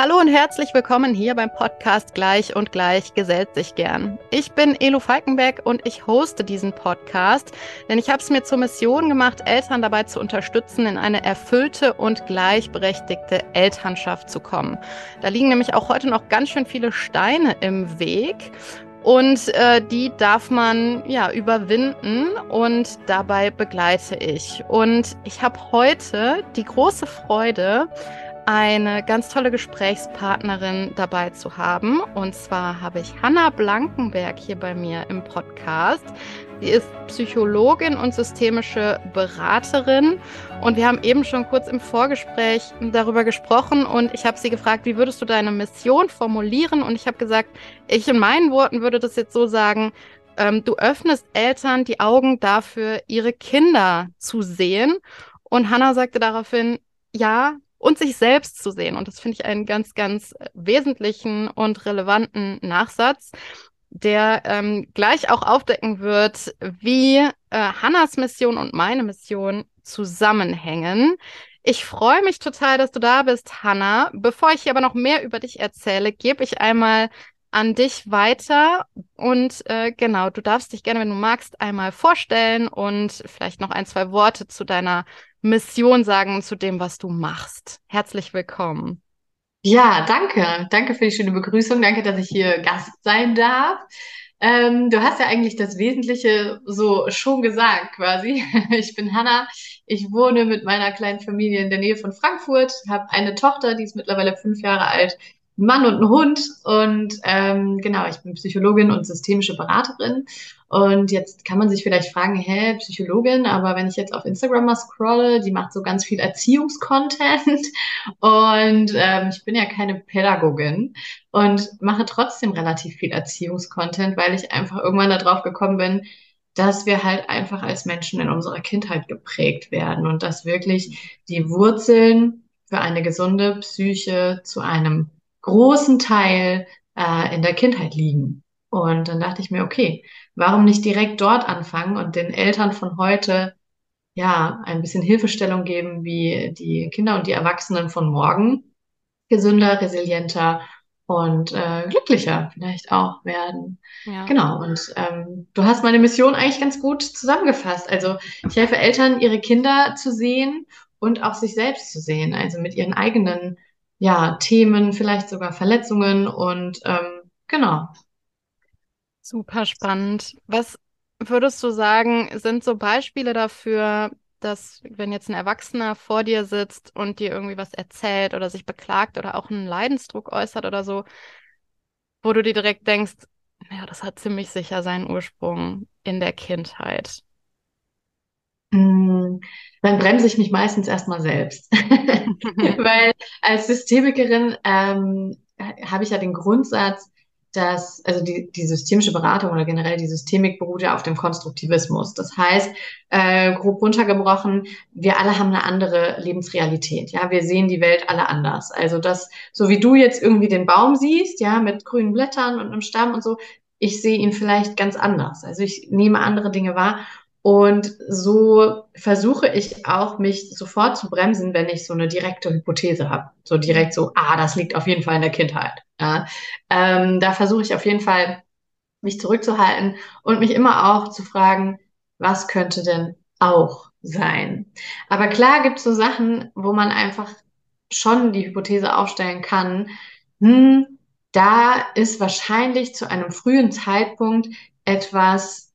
Hallo und herzlich willkommen hier beim Podcast Gleich und Gleich gesellt sich gern. Ich bin Elo Falkenberg und ich hoste diesen Podcast, denn ich habe es mir zur Mission gemacht, Eltern dabei zu unterstützen, in eine erfüllte und gleichberechtigte Elternschaft zu kommen. Da liegen nämlich auch heute noch ganz schön viele Steine im Weg. Und äh, die darf man ja überwinden und dabei begleite ich. Und ich habe heute die große Freude, eine ganz tolle Gesprächspartnerin dabei zu haben. Und zwar habe ich Hanna Blankenberg hier bei mir im Podcast. Sie ist Psychologin und systemische Beraterin. Und wir haben eben schon kurz im Vorgespräch darüber gesprochen und ich habe sie gefragt, wie würdest du deine Mission formulieren? Und ich habe gesagt, ich in meinen Worten würde das jetzt so sagen, ähm, du öffnest Eltern die Augen dafür, ihre Kinder zu sehen. Und Hannah sagte daraufhin, ja, und sich selbst zu sehen. Und das finde ich einen ganz, ganz wesentlichen und relevanten Nachsatz, der ähm, gleich auch aufdecken wird, wie äh, Hannas Mission und meine Mission zusammenhängen. Ich freue mich total, dass du da bist, Hanna. Bevor ich hier aber noch mehr über dich erzähle, gebe ich einmal an dich weiter. Und äh, genau, du darfst dich gerne, wenn du magst, einmal vorstellen und vielleicht noch ein, zwei Worte zu deiner Mission sagen zu dem, was du machst. Herzlich willkommen. Ja, danke. Danke für die schöne Begrüßung. Danke, dass ich hier Gast sein darf. Ähm, du hast ja eigentlich das Wesentliche so schon gesagt, quasi. Ich bin Hanna. Ich wohne mit meiner kleinen Familie in der Nähe von Frankfurt, habe eine Tochter, die ist mittlerweile fünf Jahre alt, Mann und einen Hund. Und ähm, genau, ich bin Psychologin und systemische Beraterin. Und jetzt kann man sich vielleicht fragen, hä, Psychologin, aber wenn ich jetzt auf Instagram mal scrolle, die macht so ganz viel Erziehungskontent und ähm, ich bin ja keine Pädagogin und mache trotzdem relativ viel Erziehungskontent, weil ich einfach irgendwann darauf gekommen bin, dass wir halt einfach als Menschen in unserer Kindheit geprägt werden und dass wirklich die Wurzeln für eine gesunde Psyche zu einem großen Teil äh, in der Kindheit liegen. Und dann dachte ich mir, okay, warum nicht direkt dort anfangen und den Eltern von heute ja ein bisschen Hilfestellung geben, wie die Kinder und die Erwachsenen von morgen gesünder, resilienter und äh, glücklicher vielleicht auch werden. Ja. Genau. Und ähm, du hast meine Mission eigentlich ganz gut zusammengefasst. Also ich helfe Eltern, ihre Kinder zu sehen und auch sich selbst zu sehen, also mit ihren eigenen ja, Themen, vielleicht sogar Verletzungen und ähm, genau. Super spannend. Was würdest du sagen, sind so Beispiele dafür, dass wenn jetzt ein Erwachsener vor dir sitzt und dir irgendwie was erzählt oder sich beklagt oder auch einen Leidensdruck äußert oder so, wo du dir direkt denkst, ja, das hat ziemlich sicher seinen Ursprung in der Kindheit. Hm, dann bremse ich mich meistens erstmal selbst. Weil als Systemikerin ähm, habe ich ja den Grundsatz, dass, also die, die systemische Beratung oder generell die Systemik beruht ja auf dem Konstruktivismus. Das heißt, äh, grob runtergebrochen, wir alle haben eine andere Lebensrealität. Ja, wir sehen die Welt alle anders. Also das, so wie du jetzt irgendwie den Baum siehst, ja, mit grünen Blättern und einem Stamm und so, ich sehe ihn vielleicht ganz anders. Also ich nehme andere Dinge wahr und so versuche ich auch, mich sofort zu bremsen, wenn ich so eine direkte Hypothese habe. So direkt so, ah, das liegt auf jeden Fall in der Kindheit. Ja. Ähm, da versuche ich auf jeden Fall, mich zurückzuhalten und mich immer auch zu fragen, was könnte denn auch sein? Aber klar gibt es so Sachen, wo man einfach schon die Hypothese aufstellen kann, hm, da ist wahrscheinlich zu einem frühen Zeitpunkt etwas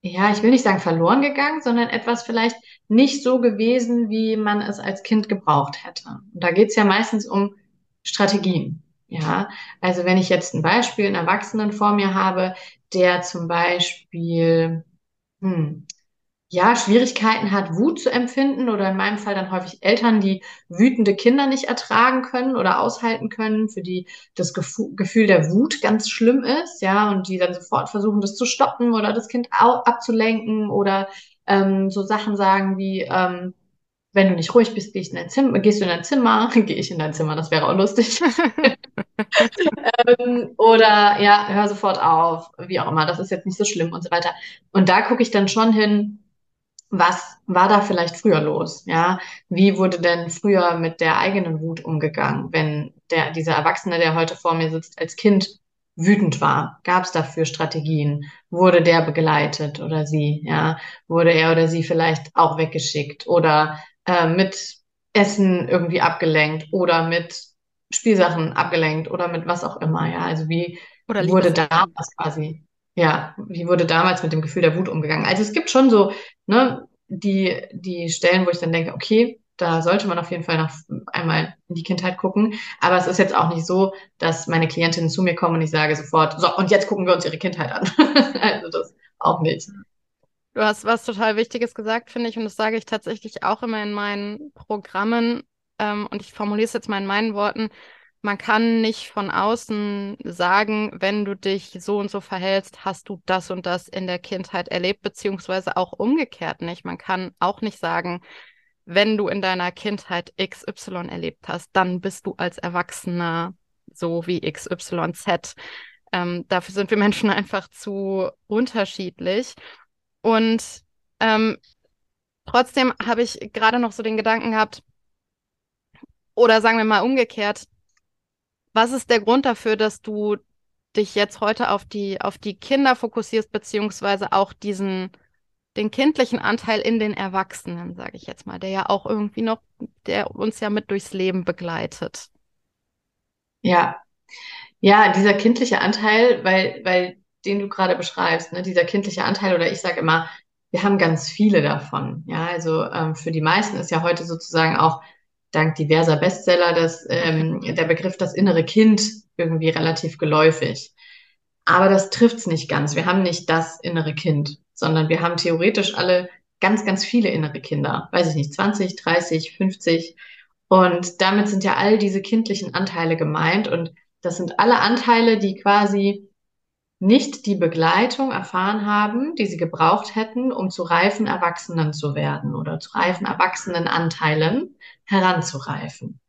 ja, ich will nicht sagen verloren gegangen, sondern etwas vielleicht nicht so gewesen, wie man es als Kind gebraucht hätte. Und da geht es ja meistens um Strategien. Ja, also wenn ich jetzt ein Beispiel, einen Erwachsenen vor mir habe, der zum Beispiel, hm, ja, Schwierigkeiten hat, Wut zu empfinden oder in meinem Fall dann häufig Eltern, die wütende Kinder nicht ertragen können oder aushalten können, für die das Gefühl der Wut ganz schlimm ist, ja, und die dann sofort versuchen, das zu stoppen oder das Kind abzulenken oder ähm, so Sachen sagen wie, ähm, wenn du nicht ruhig bist, gehst, in dein Zimmer, gehst du in dein Zimmer, gehe ich in dein Zimmer, das wäre auch lustig. ähm, oder ja, hör sofort auf, wie auch immer, das ist jetzt nicht so schlimm und so weiter. Und da gucke ich dann schon hin, was war da vielleicht früher los? Ja, wie wurde denn früher mit der eigenen Wut umgegangen, wenn der, dieser Erwachsene, der heute vor mir sitzt, als Kind wütend war? Gab es dafür Strategien? Wurde der begleitet oder sie? Ja, wurde er oder sie vielleicht auch weggeschickt oder äh, mit Essen irgendwie abgelenkt oder mit Spielsachen abgelenkt oder mit was auch immer? Ja, also wie wurde damals quasi ja, wie wurde damals mit dem Gefühl der Wut umgegangen? Also es gibt schon so, ne, die, die Stellen, wo ich dann denke, okay, da sollte man auf jeden Fall noch einmal in die Kindheit gucken. Aber es ist jetzt auch nicht so, dass meine Klientinnen zu mir kommen und ich sage sofort, so, und jetzt gucken wir uns ihre Kindheit an. also das auch nicht. Du hast was total Wichtiges gesagt, finde ich, und das sage ich tatsächlich auch immer in meinen Programmen. Ähm, und ich formuliere es jetzt mal in meinen Worten man kann nicht von außen sagen, wenn du dich so und so verhältst, hast du das und das in der Kindheit erlebt, beziehungsweise auch umgekehrt nicht. Man kann auch nicht sagen, wenn du in deiner Kindheit XY erlebt hast, dann bist du als Erwachsener so wie XYZ. Ähm, dafür sind wir Menschen einfach zu unterschiedlich. Und ähm, trotzdem habe ich gerade noch so den Gedanken gehabt, oder sagen wir mal umgekehrt, was ist der Grund dafür, dass du dich jetzt heute auf die, auf die Kinder fokussierst, beziehungsweise auch diesen, den kindlichen Anteil in den Erwachsenen, sage ich jetzt mal, der ja auch irgendwie noch, der uns ja mit durchs Leben begleitet. Ja, ja, dieser kindliche Anteil, weil, weil den du gerade beschreibst, ne, dieser kindliche Anteil, oder ich sage immer, wir haben ganz viele davon. Ja, also ähm, für die meisten ist ja heute sozusagen auch dank diverser Bestseller das, ähm, der Begriff das innere Kind irgendwie relativ geläufig. Aber das trifft's nicht ganz. Wir haben nicht das innere Kind, sondern wir haben theoretisch alle ganz, ganz viele innere Kinder. Weiß ich nicht, 20, 30, 50. Und damit sind ja all diese kindlichen Anteile gemeint. Und das sind alle Anteile, die quasi nicht die Begleitung erfahren haben, die sie gebraucht hätten, um zu reifen Erwachsenen zu werden oder zu reifen Erwachsenenanteilen heranzureifen.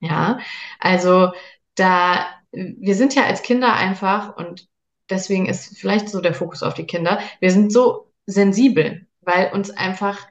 Ja, also da, wir sind ja als Kinder einfach und deswegen ist vielleicht so der Fokus auf die Kinder. Wir sind so sensibel, weil uns einfach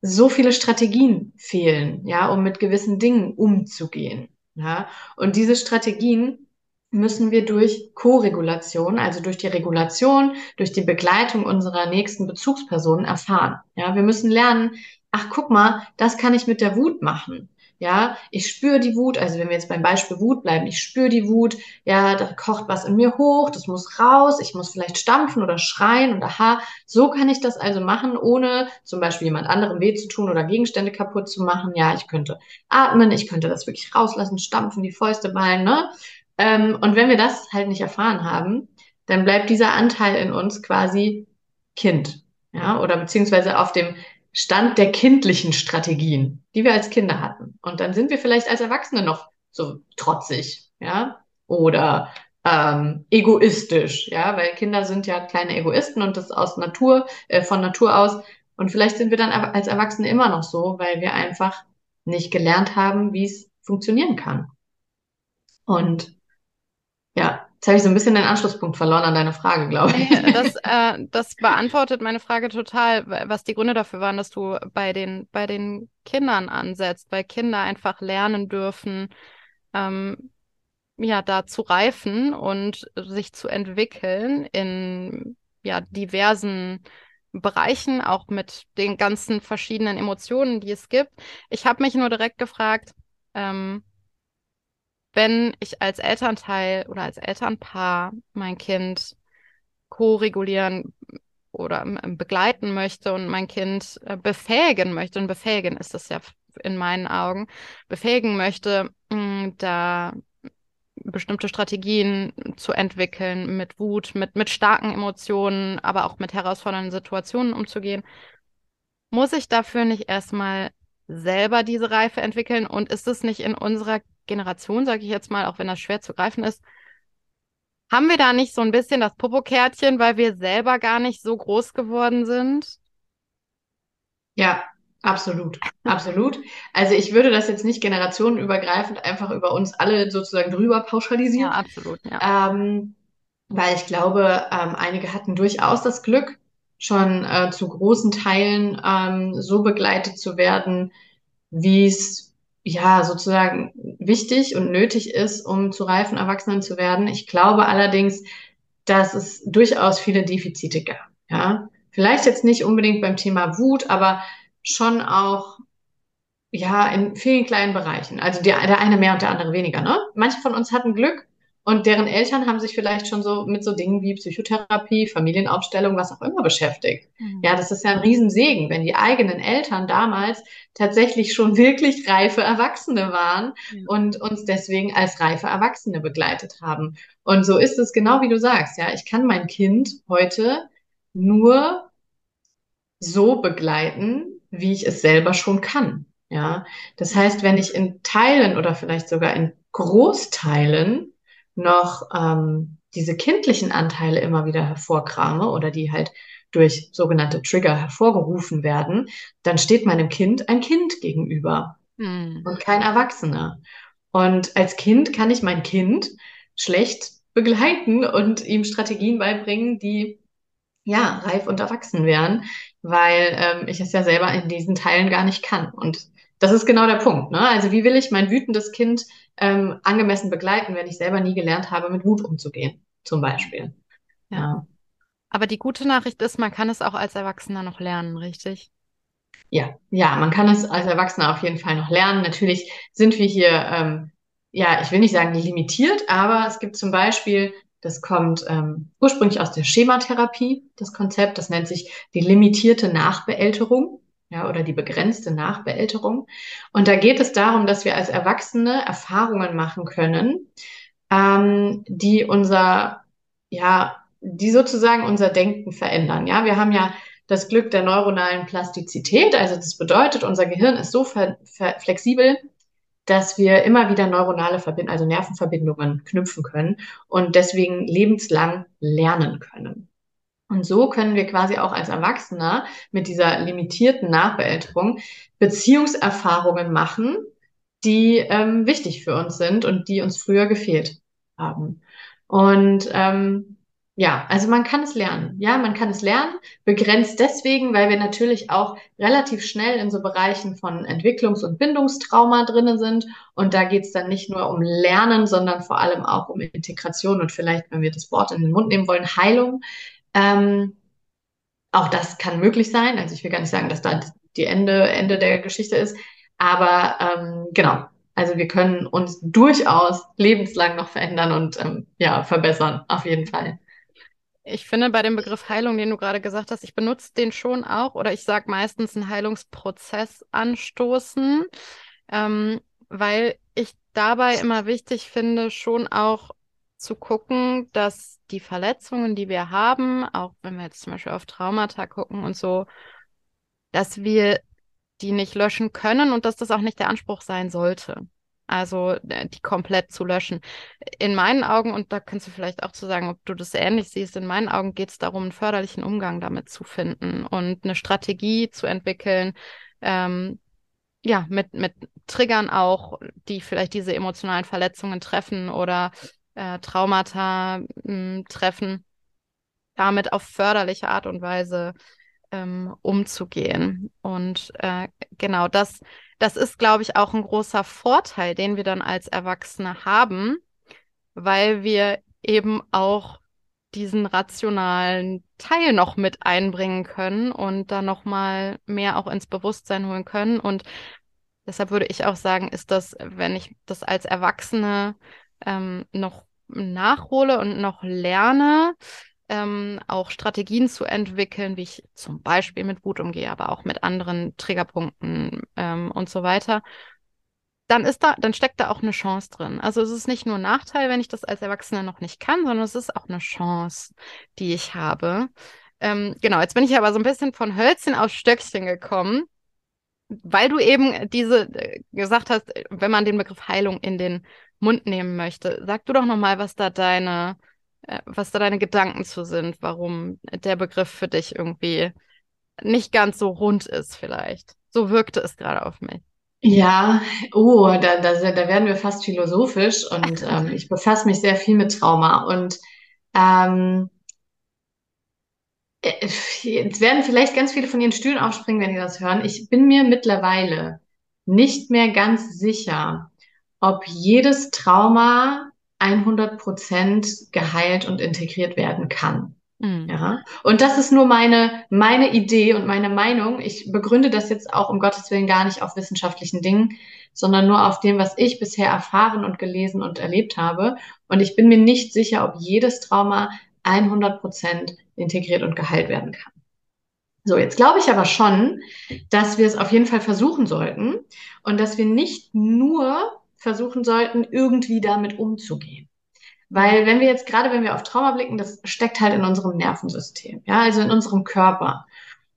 so viele Strategien fehlen, ja, um mit gewissen Dingen umzugehen. Ja, und diese Strategien müssen wir durch Co-Regulation, also durch die Regulation, durch die Begleitung unserer nächsten Bezugspersonen erfahren. Ja, wir müssen lernen, ach guck mal, das kann ich mit der Wut machen. Ja, ich spüre die Wut, also wenn wir jetzt beim Beispiel Wut bleiben, ich spüre die Wut, ja, da kocht was in mir hoch, das muss raus, ich muss vielleicht stampfen oder schreien und aha, so kann ich das also machen, ohne zum Beispiel jemand anderem weh zu tun oder Gegenstände kaputt zu machen. Ja, ich könnte atmen, ich könnte das wirklich rauslassen, stampfen, die Fäuste ballen, ne? Ähm, und wenn wir das halt nicht erfahren haben, dann bleibt dieser Anteil in uns quasi Kind. Ja, oder beziehungsweise auf dem Stand der kindlichen Strategien, die wir als Kinder hatten. Und dann sind wir vielleicht als Erwachsene noch so trotzig, ja, oder ähm, egoistisch, ja, weil Kinder sind ja kleine Egoisten und das aus Natur, äh, von Natur aus. Und vielleicht sind wir dann als Erwachsene immer noch so, weil wir einfach nicht gelernt haben, wie es funktionieren kann. Und ja, jetzt habe ich so ein bisschen den Anschlusspunkt verloren an deine Frage, glaube ich. Das, äh, das beantwortet meine Frage total, was die Gründe dafür waren, dass du bei den, bei den Kindern ansetzt, weil Kinder einfach lernen dürfen, ähm, ja, da zu reifen und sich zu entwickeln in ja, diversen Bereichen, auch mit den ganzen verschiedenen Emotionen, die es gibt. Ich habe mich nur direkt gefragt, ähm, wenn ich als Elternteil oder als Elternpaar mein Kind co-regulieren oder begleiten möchte und mein Kind äh, befähigen möchte, und befähigen ist das ja in meinen Augen, befähigen möchte, da bestimmte Strategien zu entwickeln, mit Wut, mit, mit starken Emotionen, aber auch mit herausfordernden Situationen umzugehen, muss ich dafür nicht erstmal selber diese Reife entwickeln? Und ist es nicht in unserer Generation, sage ich jetzt mal, auch wenn das schwer zu greifen ist, haben wir da nicht so ein bisschen das Popokärtchen, weil wir selber gar nicht so groß geworden sind? Ja, absolut, absolut. Also ich würde das jetzt nicht generationenübergreifend einfach über uns alle sozusagen drüber pauschalisieren. Ja, absolut, ja. Ähm, weil ich glaube, ähm, einige hatten durchaus das Glück, schon äh, zu großen Teilen ähm, so begleitet zu werden, wie es ja sozusagen wichtig und nötig ist, um zu reifen Erwachsenen zu werden. Ich glaube allerdings, dass es durchaus viele Defizite gab. Ja, vielleicht jetzt nicht unbedingt beim Thema Wut, aber schon auch ja in vielen kleinen Bereichen. Also die, der eine mehr und der andere weniger. Ne? Manche von uns hatten Glück und deren Eltern haben sich vielleicht schon so mit so Dingen wie Psychotherapie, Familienaufstellung, was auch immer beschäftigt. Mhm. Ja, das ist ja ein Riesensegen, wenn die eigenen Eltern damals tatsächlich schon wirklich reife Erwachsene waren mhm. und uns deswegen als reife Erwachsene begleitet haben. Und so ist es genau wie du sagst. Ja, ich kann mein Kind heute nur so begleiten, wie ich es selber schon kann. Ja, das heißt, wenn ich in Teilen oder vielleicht sogar in Großteilen noch ähm, diese kindlichen Anteile immer wieder hervorkrame oder die halt durch sogenannte Trigger hervorgerufen werden, dann steht meinem Kind ein Kind gegenüber hm. und kein Erwachsener. Und als Kind kann ich mein Kind schlecht begleiten und ihm Strategien beibringen, die ja reif und erwachsen wären, weil ähm, ich es ja selber in diesen Teilen gar nicht kann. Und das ist genau der Punkt. Ne? Also wie will ich mein wütendes Kind ähm, angemessen begleiten, wenn ich selber nie gelernt habe, mit Wut umzugehen, zum Beispiel. Ja. Aber die gute Nachricht ist, man kann es auch als Erwachsener noch lernen, richtig? Ja, ja, man kann es als Erwachsener auf jeden Fall noch lernen. Natürlich sind wir hier, ähm, ja, ich will nicht sagen limitiert, aber es gibt zum Beispiel, das kommt ähm, ursprünglich aus der Schematherapie, das Konzept, das nennt sich die limitierte Nachbeälterung ja, oder die begrenzte Nachbeälterung. Und da geht es darum, dass wir als Erwachsene Erfahrungen machen können, ähm, die unser, ja, die sozusagen unser Denken verändern. Ja, wir haben ja das Glück der neuronalen Plastizität. Also das bedeutet, unser Gehirn ist so flexibel, dass wir immer wieder neuronale Verbind also Nervenverbindungen knüpfen können und deswegen lebenslang lernen können. Und so können wir quasi auch als Erwachsener mit dieser limitierten Nachbeälterung Beziehungserfahrungen machen, die ähm, wichtig für uns sind und die uns früher gefehlt haben. Und ähm, ja, also man kann es lernen. Ja, man kann es lernen, begrenzt deswegen, weil wir natürlich auch relativ schnell in so Bereichen von Entwicklungs- und Bindungstrauma drinnen sind. Und da geht es dann nicht nur um Lernen, sondern vor allem auch um Integration und vielleicht, wenn wir das Wort in den Mund nehmen wollen, Heilung. Ähm, auch das kann möglich sein. Also ich will gar nicht sagen, dass da die Ende, Ende der Geschichte ist. Aber ähm, genau, also wir können uns durchaus lebenslang noch verändern und ähm, ja, verbessern, auf jeden Fall. Ich finde bei dem Begriff Heilung, den du gerade gesagt hast, ich benutze den schon auch oder ich sage meistens einen Heilungsprozess anstoßen, ähm, weil ich dabei immer wichtig finde, schon auch zu gucken, dass die Verletzungen, die wir haben, auch wenn wir jetzt zum Beispiel auf Traumata gucken und so, dass wir die nicht löschen können und dass das auch nicht der Anspruch sein sollte. Also äh, die komplett zu löschen. In meinen Augen, und da kannst du vielleicht auch zu sagen, ob du das ähnlich siehst, in meinen Augen geht es darum, einen förderlichen Umgang damit zu finden und eine Strategie zu entwickeln, ähm, ja, mit, mit Triggern auch, die vielleicht diese emotionalen Verletzungen treffen oder äh, Traumata mh, hm, treffen, damit auf förderliche Art und Weise ähm, umzugehen. Und äh, genau das, das ist, glaube ich, auch ein großer Vorteil, den wir dann als Erwachsene haben, weil wir eben auch diesen rationalen Teil noch mit einbringen können und da noch mal mehr auch ins Bewusstsein holen können und deshalb würde ich auch sagen, ist das, wenn ich das als Erwachsene ähm, noch nachhole und noch lerne, ähm, auch Strategien zu entwickeln, wie ich zum Beispiel mit Wut umgehe, aber auch mit anderen Triggerpunkten ähm, und so weiter, dann ist da, dann steckt da auch eine Chance drin. Also es ist nicht nur ein Nachteil, wenn ich das als Erwachsene noch nicht kann, sondern es ist auch eine Chance, die ich habe. Ähm, genau, jetzt bin ich aber so ein bisschen von Hölzchen auf Stöckchen gekommen, weil du eben diese äh, gesagt hast, wenn man den Begriff Heilung in den Mund nehmen möchte. Sag du doch nochmal, was da deine, äh, was da deine Gedanken zu sind, warum der Begriff für dich irgendwie nicht ganz so rund ist, vielleicht. So wirkte es gerade auf mich. Ja, oh, da, da, da werden wir fast philosophisch und ähm, ich befasse mich sehr viel mit Trauma und ähm, Äh, jetzt werden vielleicht ganz viele von ihren Stühlen aufspringen, wenn die das hören. Ich bin mir mittlerweile nicht mehr ganz sicher, ob jedes Trauma 100 Prozent geheilt und integriert werden kann. Mhm. Ja. Und das ist nur meine, meine Idee und meine Meinung. Ich begründe das jetzt auch um Gottes Willen gar nicht auf wissenschaftlichen Dingen, sondern nur auf dem, was ich bisher erfahren und gelesen und erlebt habe. Und ich bin mir nicht sicher, ob jedes Trauma 100 Prozent integriert und geheilt werden kann. So, jetzt glaube ich aber schon, dass wir es auf jeden Fall versuchen sollten und dass wir nicht nur versuchen sollten, irgendwie damit umzugehen. Weil wenn wir jetzt gerade, wenn wir auf Trauma blicken, das steckt halt in unserem Nervensystem, ja, also in unserem Körper.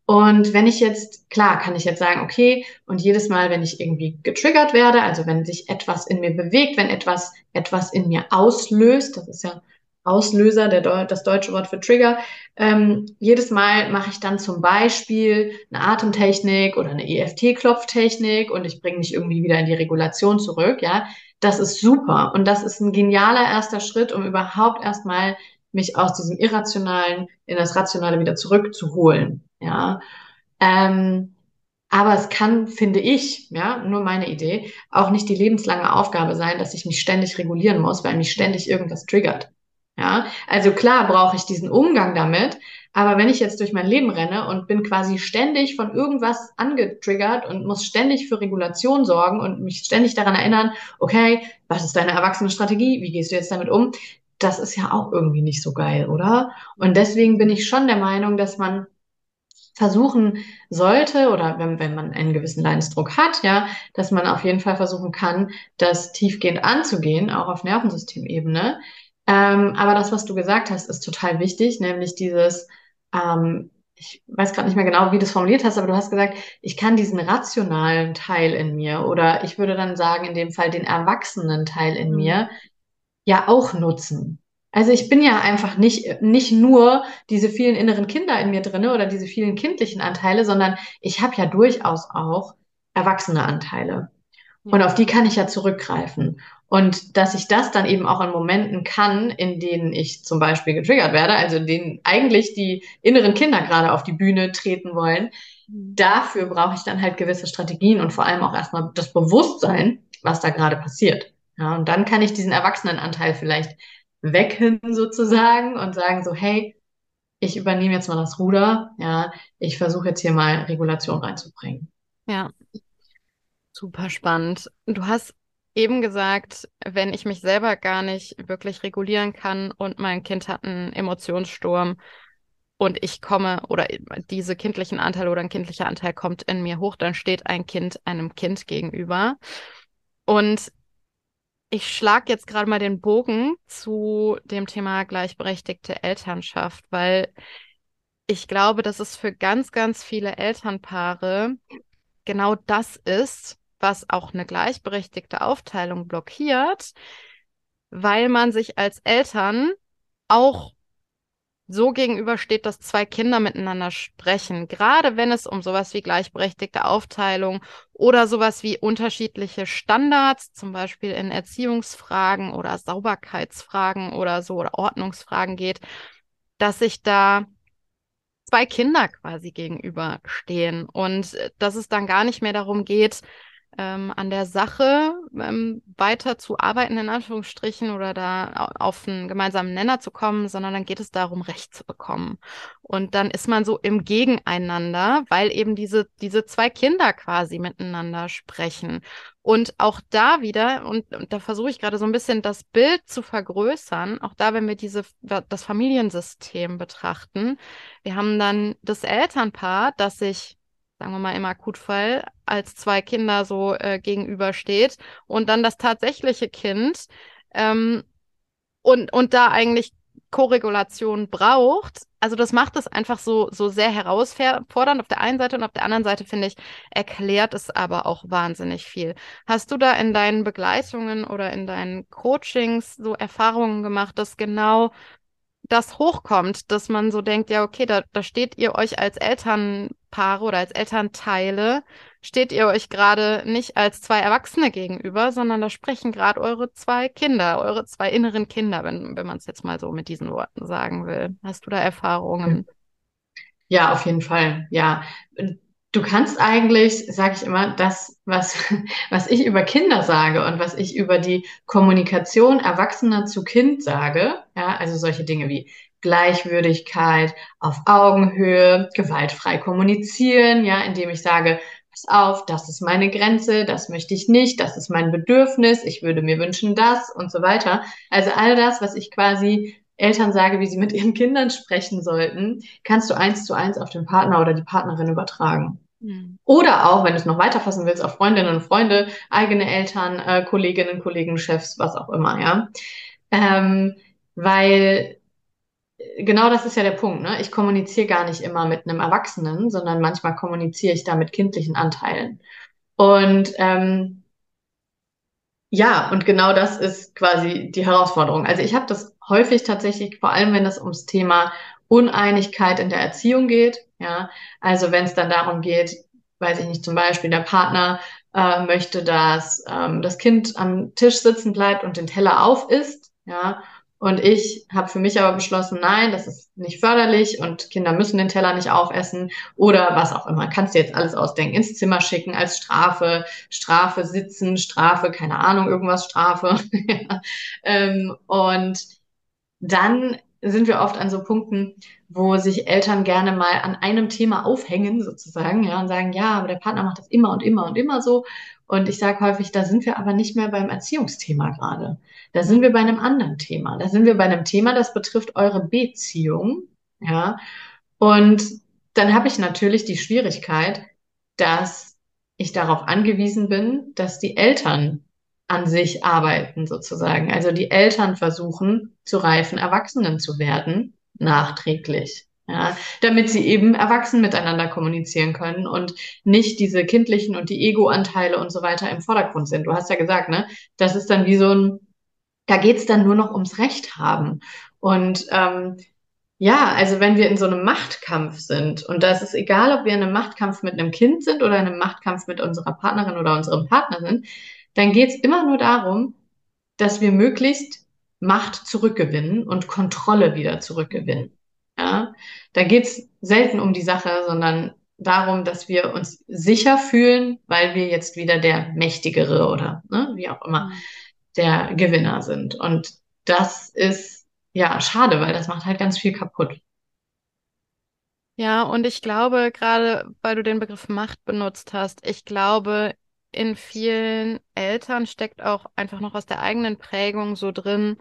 Und wenn ich jetzt, klar, kann ich jetzt sagen, okay, und jedes Mal, wenn ich irgendwie getriggert werde, also wenn sich etwas in mir bewegt, wenn etwas, etwas in mir auslöst, das ist ja Auslöser, der, das deutsche Wort für Trigger. Ähm, jedes Mal mache ich dann zum Beispiel eine Atemtechnik oder eine EFT-Klopftechnik und ich bringe mich irgendwie wieder in die Regulation zurück. Ja, das ist super und das ist ein genialer erster Schritt, um überhaupt erstmal mich aus diesem Irrationalen in das Rationale wieder zurückzuholen. Ja, ähm, aber es kann, finde ich, ja, nur meine Idee, auch nicht die lebenslange Aufgabe sein, dass ich mich ständig regulieren muss, weil mich ständig irgendwas triggert. Ja, also klar brauche ich diesen Umgang damit, aber wenn ich jetzt durch mein Leben renne und bin quasi ständig von irgendwas angetriggert und muss ständig für Regulation sorgen und mich ständig daran erinnern, okay, was ist deine erwachsene Strategie? Wie gehst du jetzt damit um? Das ist ja auch irgendwie nicht so geil, oder? Und deswegen bin ich schon der Meinung, dass man versuchen sollte oder wenn, wenn man einen gewissen Leidensdruck hat, ja, dass man auf jeden Fall versuchen kann, das tiefgehend anzugehen, auch auf Nervensystemebene. Ähm, aber das, was du gesagt hast, ist total wichtig, nämlich dieses, ähm, ich weiß gerade nicht mehr genau, wie du es formuliert hast, aber du hast gesagt, ich kann diesen rationalen Teil in mir oder ich würde dann sagen, in dem Fall den erwachsenen Teil in mhm. mir ja auch nutzen. Also ich bin ja einfach nicht, nicht nur diese vielen inneren Kinder in mir drinne oder diese vielen kindlichen Anteile, sondern ich habe ja durchaus auch erwachsene Anteile. Und auf die kann ich ja zurückgreifen. Und dass ich das dann eben auch in Momenten kann, in denen ich zum Beispiel getriggert werde, also in denen eigentlich die inneren Kinder gerade auf die Bühne treten wollen, dafür brauche ich dann halt gewisse Strategien und vor allem auch erstmal das Bewusstsein, was da gerade passiert. Ja, und dann kann ich diesen Erwachsenenanteil vielleicht wecken sozusagen und sagen so, hey, ich übernehme jetzt mal das Ruder, ja, ich versuche jetzt hier mal Regulation reinzubringen. Ja, Super spannend. Du hast eben gesagt, wenn ich mich selber gar nicht wirklich regulieren kann und mein Kind hat einen Emotionssturm und ich komme oder diese kindlichen Anteile oder ein kindlicher Anteil kommt in mir hoch, dann steht ein Kind einem Kind gegenüber. Und ich schlage jetzt gerade mal den Bogen zu dem Thema gleichberechtigte Elternschaft, weil ich glaube, dass es für ganz, ganz viele Elternpaare genau das ist, was auch eine gleichberechtigte Aufteilung blockiert, weil man sich als Eltern auch so gegenübersteht, dass zwei Kinder miteinander sprechen. Gerade wenn es um sowas wie gleichberechtigte Aufteilung oder sowas wie unterschiedliche Standards, zum Beispiel in Erziehungsfragen oder Sauberkeitsfragen oder so oder Ordnungsfragen geht, dass sich da zwei Kinder quasi gegenüberstehen und äh, dass es dann gar nicht mehr darum geht, ähm, an der Sache ähm, weiter zu arbeiten, in Anführungsstrichen, oder da auf einen gemeinsamen Nenner zu kommen, sondern dann geht es darum, Recht zu bekommen. Und dann ist man so im Gegeneinander, weil eben diese, diese zwei Kinder quasi miteinander sprechen. Und auch da wieder, und, und da versuche ich gerade so ein bisschen das Bild zu vergrößern, auch da, wenn wir diese, das Familiensystem betrachten, wir haben dann das Elternpaar, das sich sagen wir mal im Akutfall, als zwei Kinder so äh, gegenübersteht und dann das tatsächliche Kind ähm, und, und da eigentlich Korregulation braucht. Also das macht es einfach so, so sehr herausfordernd auf der einen Seite und auf der anderen Seite, finde ich, erklärt es aber auch wahnsinnig viel. Hast du da in deinen Begleitungen oder in deinen Coachings so Erfahrungen gemacht, dass genau das hochkommt, dass man so denkt, ja, okay, da, da steht ihr euch als Elternpaare oder als Elternteile, steht ihr euch gerade nicht als zwei Erwachsene gegenüber, sondern da sprechen gerade eure zwei Kinder, eure zwei inneren Kinder, wenn, wenn man es jetzt mal so mit diesen Worten sagen will. Hast du da Erfahrungen? Ja, auf jeden Fall. Ja. Du kannst eigentlich, sage ich immer, das, was, was ich über Kinder sage und was ich über die Kommunikation Erwachsener zu Kind sage, ja, also solche Dinge wie Gleichwürdigkeit, auf Augenhöhe, gewaltfrei kommunizieren, ja, indem ich sage, pass auf, das ist meine Grenze, das möchte ich nicht, das ist mein Bedürfnis, ich würde mir wünschen das und so weiter. Also all das, was ich quasi Eltern sage, wie sie mit ihren Kindern sprechen sollten, kannst du eins zu eins auf den Partner oder die Partnerin übertragen. Mhm. Oder auch, wenn du es noch weiterfassen willst, auf Freundinnen und Freunde, eigene Eltern, äh, Kolleginnen, Kollegen, Chefs, was auch immer, ja. Ähm, weil genau das ist ja der Punkt, ne? Ich kommuniziere gar nicht immer mit einem Erwachsenen, sondern manchmal kommuniziere ich da mit kindlichen Anteilen. Und ähm, ja, und genau das ist quasi die Herausforderung. Also ich habe das häufig tatsächlich, vor allem wenn es ums Thema Uneinigkeit in der Erziehung geht. Ja, also wenn es dann darum geht, weiß ich nicht, zum Beispiel der Partner äh, möchte, dass ähm, das Kind am Tisch sitzen bleibt und den Teller auf isst. Ja, und ich habe für mich aber beschlossen, nein, das ist nicht förderlich und Kinder müssen den Teller nicht aufessen oder was auch immer. Kannst du jetzt alles ausdenken, ins Zimmer schicken als Strafe, Strafe sitzen, Strafe, keine Ahnung, irgendwas Strafe. ähm, und dann sind wir oft an so Punkten, wo sich Eltern gerne mal an einem Thema aufhängen, sozusagen, ja, und sagen, ja, aber der Partner macht das immer und immer und immer so. Und ich sage häufig, da sind wir aber nicht mehr beim Erziehungsthema gerade. Da sind wir bei einem anderen Thema. Da sind wir bei einem Thema, das betrifft eure Beziehung, ja. Und dann habe ich natürlich die Schwierigkeit, dass ich darauf angewiesen bin, dass die Eltern an sich arbeiten sozusagen. Also die Eltern versuchen, zu reifen Erwachsenen zu werden, nachträglich. Ja, damit sie eben erwachsen miteinander kommunizieren können und nicht diese kindlichen und die Ego-Anteile und so weiter im Vordergrund sind. Du hast ja gesagt, ne, das ist dann wie so ein, da geht's dann nur noch ums Recht haben. Und ähm, ja, also wenn wir in so einem Machtkampf sind, und das ist egal, ob wir in einem Machtkampf mit einem Kind sind oder in einem Machtkampf mit unserer Partnerin oder unserem Partner sind, dann geht es immer nur darum, dass wir möglichst Macht zurückgewinnen und Kontrolle wieder zurückgewinnen. Ja? Da geht es selten um die Sache, sondern darum, dass wir uns sicher fühlen, weil wir jetzt wieder der Mächtigere oder ne, wie auch immer der Gewinner sind. Und das ist ja schade, weil das macht halt ganz viel kaputt. Ja, und ich glaube, gerade weil du den Begriff Macht benutzt hast, ich glaube, in vielen Eltern steckt auch einfach noch aus der eigenen Prägung so drin,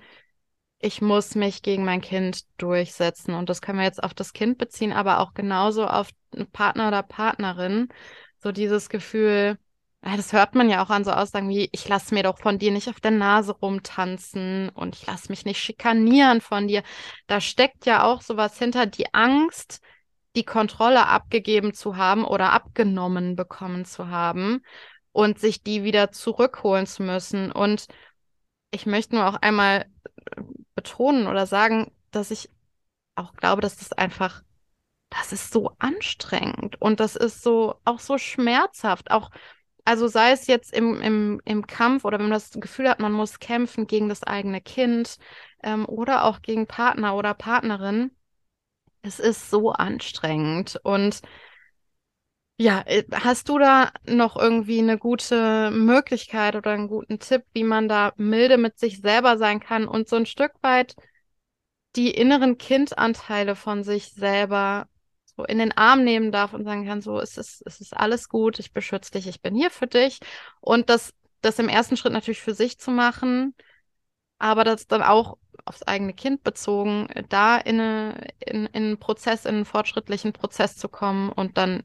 ich muss mich gegen mein Kind durchsetzen. Und das können wir jetzt auf das Kind beziehen, aber auch genauso auf einen Partner oder Partnerin. So dieses Gefühl, das hört man ja auch an so Aussagen wie, ich lasse mir doch von dir nicht auf der Nase rumtanzen und ich lasse mich nicht schikanieren von dir. Da steckt ja auch sowas hinter, die Angst, die Kontrolle abgegeben zu haben oder abgenommen bekommen zu haben und sich die wieder zurückholen zu müssen. Und ich möchte nur auch einmal betonen oder sagen, dass ich auch glaube, dass das einfach, das ist so anstrengend und das ist so auch so schmerzhaft. Auch, also sei es jetzt im, im, im Kampf oder wenn man das Gefühl hat, man muss kämpfen gegen das eigene Kind ähm, oder auch gegen Partner oder Partnerin. Es ist so anstrengend und ja, äh, hast du da noch irgendwie eine gute Möglichkeit oder einen guten Tipp, wie man da milde mit sich selber sein kann und so ein Stück weit die inneren Kindanteile von sich selber so in den Arm nehmen darf und sagen kann, so, es ist, es ist alles gut, ich beschütze dich, ich bin hier für dich. Und das, das im ersten Schritt natürlich für sich zu machen, aber das dann auch aufs eigene Kind bezogen, da in, eine, in, in einen Prozess, in einen fortschrittlichen Prozess zu kommen und dann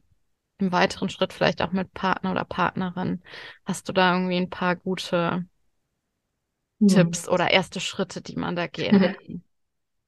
im weiteren Schritt vielleicht auch mit Partner oder Partnerin. Hast du da irgendwie ein paar gute mhm. Tipps oder erste Schritte, die man da gehen kann?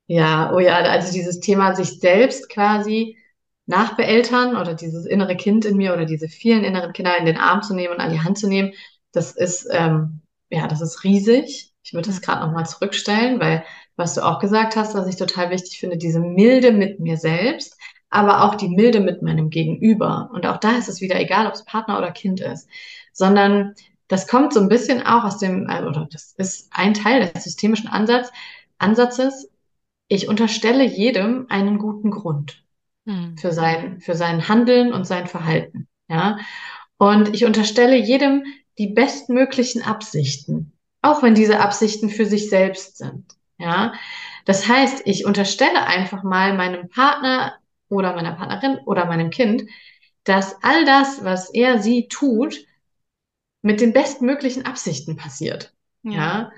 Ja, oh ja, also dieses Thema sich selbst quasi nachbeeltern oder dieses innere Kind in mir oder diese vielen inneren Kinder in den Arm zu nehmen und an die Hand zu nehmen, das ist, ähm, ja, das ist riesig. Ich würde das gerade nochmal zurückstellen, weil was du auch gesagt hast, was ich total wichtig finde, diese Milde mit mir selbst aber auch die Milde mit meinem Gegenüber. Und auch da ist es wieder egal, ob es Partner oder Kind ist, sondern das kommt so ein bisschen auch aus dem, oder das ist ein Teil des systemischen Ansatz, Ansatzes. Ich unterstelle jedem einen guten Grund. mhm. für sein, für sein Handeln und sein Verhalten. Ja. Und ich unterstelle jedem die bestmöglichen Absichten, auch wenn diese Absichten für sich selbst sind. Ja. Das heißt, ich unterstelle einfach mal meinem Partner oder meiner Partnerin oder meinem Kind, dass all das, was er sie tut, mit den bestmöglichen Absichten passiert. Ja. ja?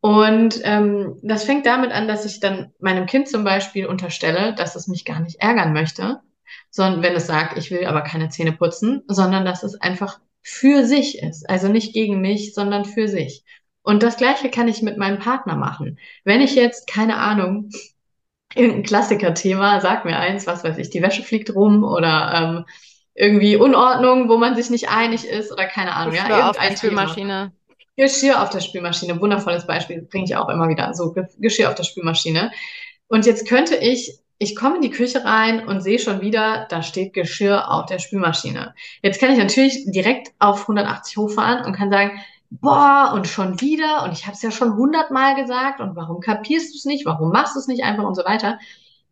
Und ähm, das fängt damit an, dass ich dann meinem Kind zum Beispiel unterstelle, dass es mich gar nicht ärgern möchte, sondern wenn es sagt, ich will aber keine Zähne putzen, sondern dass es einfach für sich ist. Also nicht gegen mich, sondern für sich. Und das Gleiche kann ich mit meinem Partner machen. Wenn ich jetzt, keine Ahnung, irgendein Klassiker-Thema, sag mir eins, was weiß ich, die Wäsche fliegt rum oder ähm, irgendwie Unordnung, wo man sich nicht einig ist oder keine Ahnung. Geschirr ja, auf der Spülmaschine. Geschirr auf der Spülmaschine, wundervolles Beispiel, bringe ich auch immer wieder. So, Geschirr auf der Spülmaschine. Und jetzt könnte ich, ich komme in die Küche rein und sehe schon wieder, da steht Geschirr auf der Spülmaschine. Jetzt kann ich natürlich direkt auf 180 hochfahren und kann sagen, boah, und schon wieder, und ich habe es ja schon hundertmal gesagt, und warum kapierst du es nicht, warum machst du es nicht einfach und so weiter.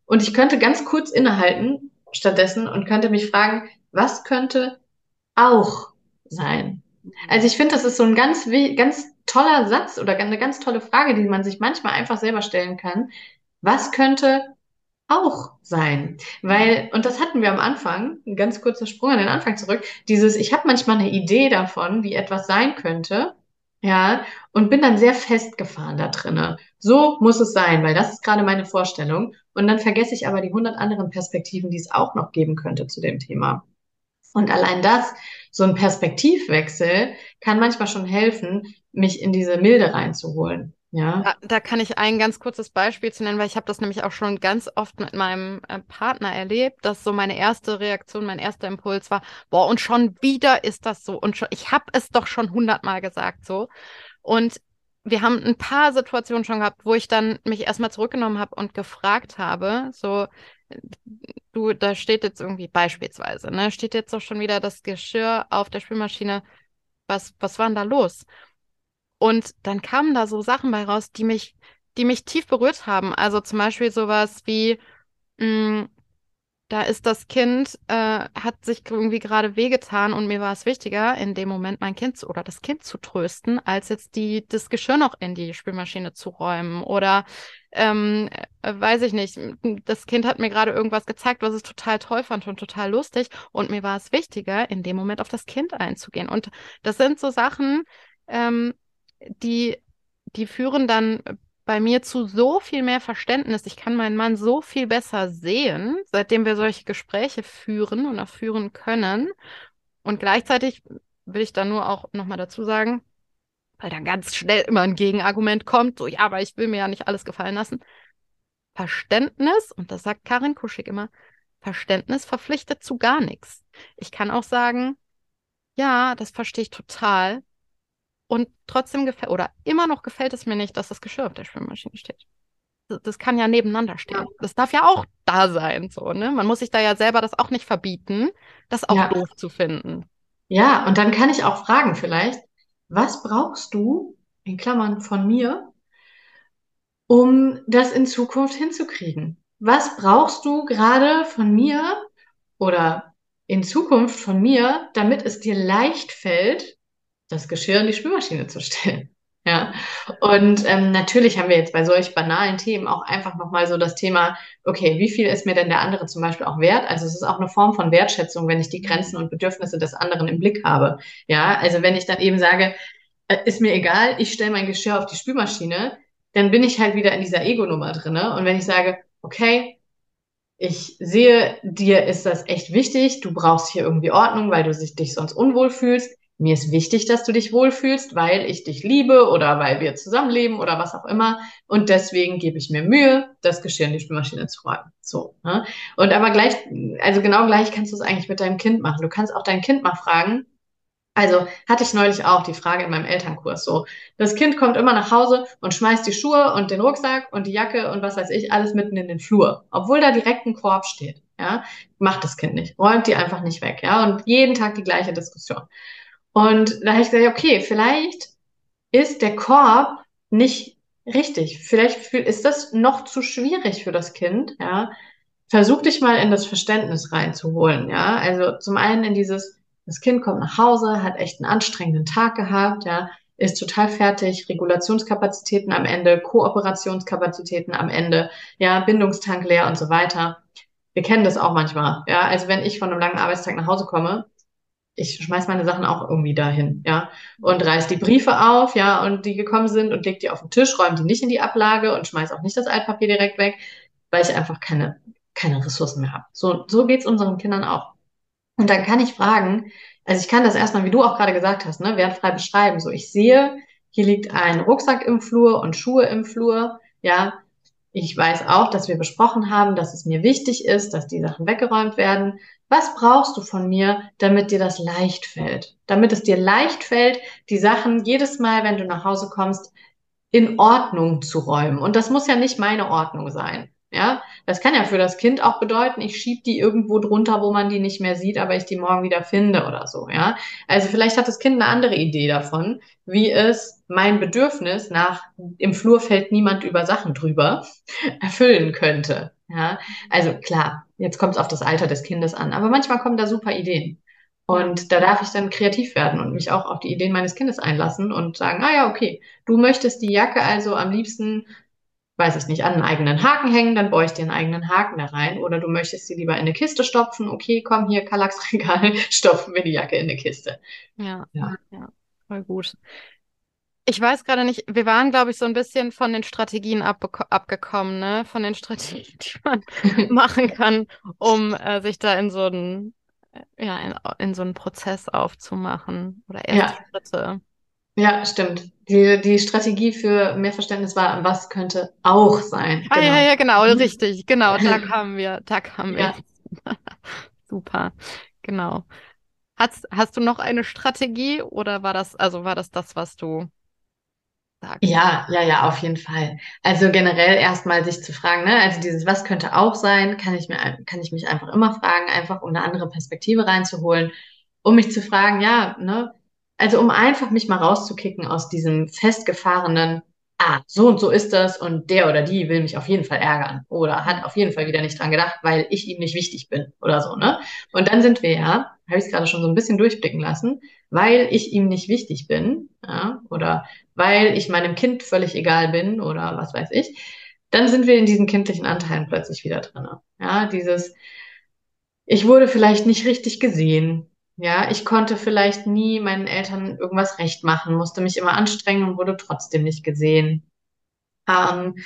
Und ich könnte ganz kurz innehalten stattdessen und könnte mich fragen, was könnte auch sein? Also ich finde, das ist so ein ganz, ganz toller Satz oder eine ganz tolle Frage, die man sich manchmal einfach selber stellen kann. Was könnte auch sein? Weil, und das hatten wir am Anfang, ein ganz kurzer Sprung an den Anfang zurück, dieses, ich habe manchmal eine Idee davon, wie etwas sein könnte, ja, und bin dann sehr festgefahren da drinne. So muss es sein, weil das ist gerade meine Vorstellung. Und dann vergesse ich aber die hundert anderen Perspektiven, die es auch noch geben könnte zu dem Thema. Und allein das, so ein Perspektivwechsel, kann manchmal schon helfen, mich in diese Milde reinzuholen. Ja. Da, da kann ich ein ganz kurzes Beispiel zu nennen, weil ich habe das nämlich auch schon ganz oft mit meinem äh, Partner erlebt, dass so meine erste Reaktion, mein erster Impuls war, boah, und schon wieder ist das so und schon, ich habe es doch schon hundertmal gesagt so. Und wir haben ein paar Situationen schon gehabt, wo ich dann mich erstmal zurückgenommen habe und gefragt habe, so, du, da steht jetzt irgendwie beispielsweise, ne, steht jetzt doch schon wieder das Geschirr auf der Spülmaschine. Was, was war denn da los? Und dann kamen da so Sachen bei raus, die mich, die mich tief berührt haben. Also zum Beispiel sowas wie, mh, mm, da ist das Kind, äh, hat sich irgendwie gerade wehgetan und mir war es wichtiger, in dem Moment mein Kind zu, oder das Kind zu trösten, als jetzt die, das Geschirr noch in die Spülmaschine zu räumen. Oder ähm, äh, weiß ich nicht, das Kind hat mir gerade irgendwas gezeigt, was es total toll fand und total lustig. Und mir war es wichtiger, in dem Moment auf das Kind einzugehen. Und das sind so Sachen, ähm, die, die führen dann bei mir zu so viel mehr Verständnis. Ich kann meinen Mann so viel besser sehen, seitdem wir solche Gespräche führen und auch führen können. Und gleichzeitig will ich dann nur auch nochmal dazu sagen, weil dann ganz schnell immer ein Gegenargument kommt, so ja, aber ich will mir ja nicht alles gefallen lassen. Verständnis, und das sagt Karin Kuschig immer, Verständnis verpflichtet zu gar nichts. Ich kann auch sagen, ja, das verstehe ich total. Und trotzdem gefällt, oder immer noch gefällt es mir nicht, dass das Geschirr auf der Schwimmmaschine steht. Das, das kann ja nebeneinander stehen. Das darf ja auch da sein, so, ne? Man muss sich da ja selber das auch nicht verbieten, das auch ja. doof zu finden. Ja, und dann kann ich auch fragen vielleicht, was brauchst du, in Klammern von mir, um das in Zukunft hinzukriegen? Was brauchst du gerade von mir oder in Zukunft von mir, damit es dir leicht fällt, das Geschirr in die Spülmaschine zu stellen. Ja, und ähm, natürlich haben wir jetzt bei solch banalen Themen auch einfach nochmal so das Thema, okay, wie viel ist mir denn der andere zum Beispiel auch wert? Also es ist auch eine Form von Wertschätzung, wenn ich die Grenzen und Bedürfnisse des anderen im Blick habe. Ja, also wenn ich dann eben sage, äh, ist mir egal, ich stelle mein Geschirr auf die Spülmaschine, dann bin ich halt wieder in dieser Ego-Nummer drinne. Und wenn ich sage, okay, ich sehe, dir ist das echt wichtig, du brauchst hier irgendwie Ordnung, weil du dich sonst unwohl fühlst, mir ist wichtig, dass du dich wohlfühlst, weil ich dich liebe oder weil wir zusammenleben oder was auch immer. Und deswegen gebe ich mir Mühe, das Geschirr in die Spülmaschine zu räumen. So. Ne? Und aber gleich, also genau gleich kannst du es eigentlich mit deinem Kind machen. Du kannst auch dein Kind mal fragen. Also hatte ich neulich auch die Frage in meinem Elternkurs so. Das Kind kommt immer nach Hause und schmeißt die Schuhe und den Rucksack und die Jacke und was weiß ich, alles mitten in den Flur. Obwohl da direkt ein Korb steht. Ja, macht das Kind nicht. Räumt die einfach nicht weg. Ja, und jeden Tag die gleiche Diskussion. Und da habe ich gesagt, okay, vielleicht ist der Korb nicht richtig. Vielleicht ist das noch zu schwierig für das Kind, ja. versuch dich mal in das Verständnis reinzuholen, ja. Also zum einen in dieses, das Kind kommt nach Hause, hat echt einen anstrengenden Tag gehabt, ja, ist total fertig, Regulationskapazitäten am Ende, Kooperationskapazitäten am Ende, ja, Bindungstank leer und so weiter. Wir kennen das auch manchmal, ja. Also wenn ich von einem langen Arbeitstag nach Hause komme, ich schmeiß meine Sachen auch irgendwie dahin, ja, und reiß die Briefe auf, ja, und die gekommen sind und leg die auf den Tisch, räume die nicht in die Ablage und schmeiß auch nicht das Altpapier direkt weg, weil ich einfach keine, keine Ressourcen mehr habe. So, so geht's unseren Kindern auch. Und dann kann ich fragen, also ich kann das erstmal, wie du auch gerade gesagt hast, ne, wertfrei beschreiben. So, ich sehe, hier liegt ein Rucksack im Flur und Schuhe im Flur, ja. Ich weiß auch, dass wir besprochen haben, dass es mir wichtig ist, dass die Sachen weggeräumt werden. Was brauchst du von mir, damit dir das leicht fällt? Damit es dir leicht fällt, die Sachen jedes Mal, wenn du nach Hause kommst, in Ordnung zu räumen. Und das muss ja nicht meine Ordnung sein. Ja, das kann ja für das Kind auch bedeuten, ich schieb die irgendwo drunter, wo man die nicht mehr sieht, aber ich die morgen wieder finde oder so. Ja, also vielleicht hat das Kind eine andere Idee davon, wie es mein Bedürfnis nach im Flur fällt niemand über Sachen drüber erfüllen könnte. Ja, also klar, jetzt kommt es auf das Alter des Kindes an, aber manchmal kommen da super Ideen. Und da darf ich dann kreativ werden und mich auch auf die Ideen meines Kindes einlassen und sagen, ah ja, okay, du möchtest die Jacke also am liebsten weiß ich nicht, an einen eigenen Haken hängen, dann baue ich dir einen eigenen Haken da rein. Oder du möchtest sie lieber in eine Kiste stopfen. Okay, komm hier, Kallax-Regal, stopfen wir die Jacke in eine Kiste. Ja, ja, ja, voll gut. Ich weiß gerade nicht, wir waren, glaube ich, so ein bisschen von den Strategien abgekommen, ne? Von den Strategien, die man machen kann, um äh, sich da in so einen, äh, ja, in, in, so einen Prozess aufzumachen. Oder erste ja. Schritte. Ja, stimmt. Die, die Strategie für mehr Verständnis war, was könnte auch sein. Ah, genau. ja, ja, genau, mhm. richtig. Genau, da kamen wir, da kamen wir. Ja. Super, genau. Hast, hast du noch eine Strategie oder war das, also war das das, was du sagst? Ja, ja, ja, auf jeden Fall. Also generell erstmal sich zu fragen, ne, also dieses, was könnte auch sein, kann ich mir, kann ich mich einfach immer fragen, einfach um eine andere Perspektive reinzuholen, um mich zu fragen, ja, ne, also um einfach mich mal rauszukicken aus diesem festgefahrenen, ah, so und so ist das und der oder die will mich auf jeden Fall ärgern oder hat auf jeden Fall wieder nicht dran gedacht, weil ich ihm nicht wichtig bin oder so, ne? Und dann sind wir ja, habe ich es gerade schon so ein bisschen durchblicken lassen, weil ich ihm nicht wichtig bin, ja, oder weil ich meinem Kind völlig egal bin oder was weiß ich, dann sind wir in diesen kindlichen Anteilen plötzlich wieder drin. Ja, dieses, ich wurde vielleicht nicht richtig gesehen, ja, ich konnte vielleicht nie meinen Eltern irgendwas recht machen, musste mich immer anstrengen und wurde trotzdem nicht gesehen. Ähm,